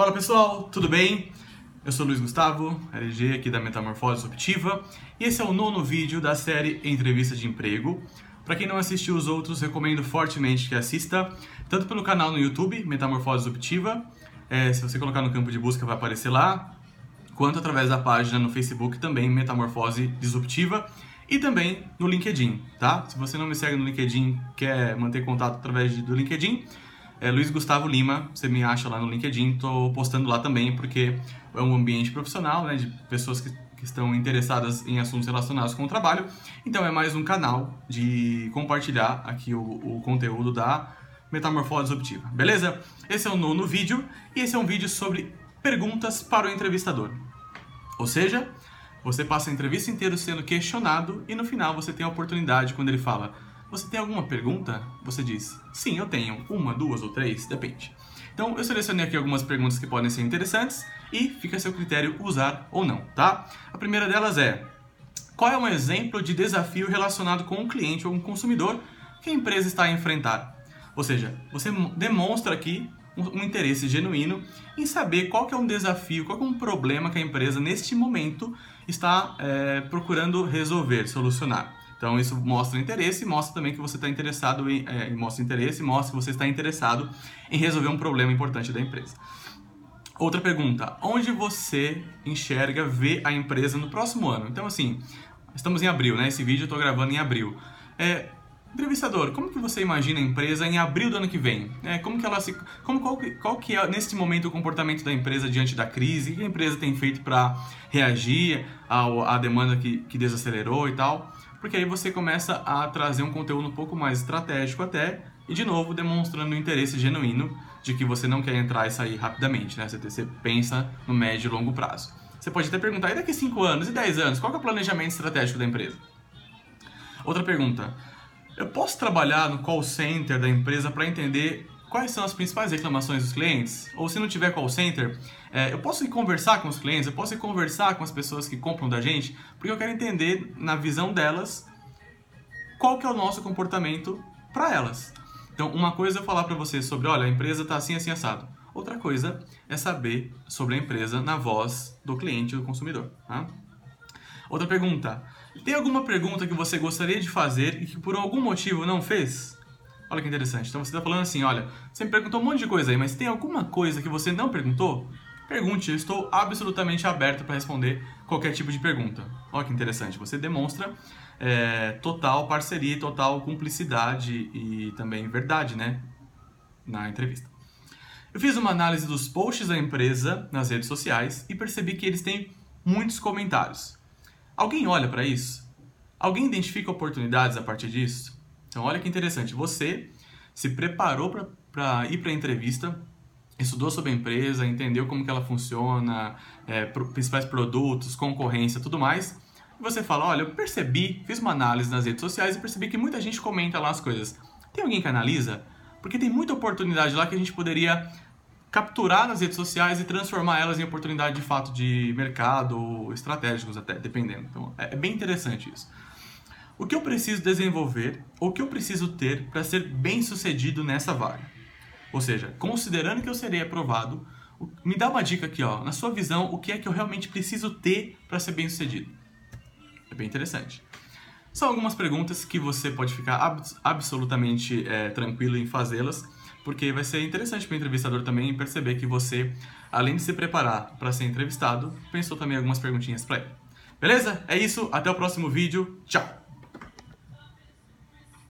Fala pessoal, tudo bem? Eu sou Luiz Gustavo, LG aqui da Metamorfose Disruptiva e esse é o nono vídeo da série Entrevista de Emprego. Para quem não assistiu os outros, recomendo fortemente que assista, tanto pelo canal no YouTube, Metamorfose Disruptiva, é, se você colocar no campo de busca vai aparecer lá, quanto através da página no Facebook também, Metamorfose Disruptiva, e também no LinkedIn, tá? Se você não me segue no LinkedIn, quer manter contato através do LinkedIn, é Luiz Gustavo Lima, você me acha lá no LinkedIn, tô postando lá também porque é um ambiente profissional, né, de pessoas que, que estão interessadas em assuntos relacionados com o trabalho. Então é mais um canal de compartilhar aqui o, o conteúdo da Metamorfose Disruptiva, beleza? Esse é o nono vídeo e esse é um vídeo sobre perguntas para o entrevistador. Ou seja, você passa a entrevista inteira sendo questionado e no final você tem a oportunidade, quando ele fala você tem alguma pergunta? Você diz, sim, eu tenho. Uma, duas ou três, depende. Então eu selecionei aqui algumas perguntas que podem ser interessantes e fica a seu critério usar ou não, tá? A primeira delas é, qual é um exemplo de desafio relacionado com um cliente ou um consumidor que a empresa está a enfrentar? Ou seja, você demonstra aqui um, interesse genuíno em saber qual é um desafio, qual é um problema que a empresa neste momento está é, procurando resolver, solucionar. Então isso mostra interesse e mostra também que você está interessado em é, mostra interesse, mostra que você está interessado em resolver um problema importante da empresa. Outra pergunta: onde você enxerga ver a empresa no próximo ano? Então assim, estamos em abril, né? Esse vídeo eu estou gravando em abril. É, entrevistador, como que você imagina a empresa em abril do ano que vem? É, como que ela se, como qual, qual que é neste momento o comportamento da empresa diante da crise? O que a empresa tem feito para reagir à demanda que, que desacelerou e tal? Porque aí você começa a trazer um conteúdo um pouco mais estratégico até, e de novo demonstrando um interesse genuíno de que você não quer entrar e sair rapidamente, né? Você pensa no médio e longo prazo. Você pode até perguntar, e daqui 5 anos e 10 anos, qual é o planejamento estratégico da empresa? Outra pergunta, eu posso trabalhar no call center da empresa para entender quais são as principais reclamações dos clientes? Ou se não tiver call center, é, eu posso ir conversar com os clientes, eu posso ir conversar com as pessoas que compram da gente, porque eu quero entender, na visão delas, qual que é o nosso comportamento para elas. Então, uma coisa é falar para você sobre, olha, a empresa está assim, assim, assado. Outra coisa é saber sobre a empresa na voz do cliente, do consumidor. Tá? Outra pergunta. Tem alguma pergunta que você gostaria de fazer e que por algum motivo não fez? Olha que interessante. Então você está falando assim, olha, você me perguntou um monte de coisa aí, mas tem alguma coisa que você não perguntou? Pergunte, eu estou absolutamente aberto para responder qualquer tipo de pergunta. Olha que interessante. Você demonstra é, total parceria, total cumplicidade e também verdade, né? Na entrevista. Eu fiz uma análise dos posts da empresa nas redes sociais e percebi que eles têm muitos comentários. Alguém olha para isso? Alguém identifica oportunidades a partir disso? Então, olha que interessante. Você se preparou para ir para a entrevista, estudou sobre a empresa, entendeu como que ela funciona, é, principais produtos, concorrência, tudo mais. E você fala, olha, eu percebi, fiz uma análise nas redes sociais e percebi que muita gente comenta lá as coisas. Tem alguém que analisa? Porque tem muita oportunidade lá que a gente poderia capturar nas redes sociais e transformar elas em oportunidade de fato de mercado, estratégicos até, dependendo. Então, é, é bem interessante isso. O que eu preciso desenvolver, ou o que eu preciso ter para ser bem sucedido nessa vaga? Ou seja, considerando que eu serei aprovado, me dá uma dica aqui, ó. Na sua visão, o que é que eu realmente preciso ter para ser bem sucedido? É bem interessante. São algumas perguntas que você pode ficar ab absolutamente é, tranquilo em fazê-las, porque vai ser interessante para o entrevistador também perceber que você, além de se preparar para ser entrevistado, pensou também algumas perguntinhas para ele. Beleza? É isso, até o próximo vídeo. Tchau!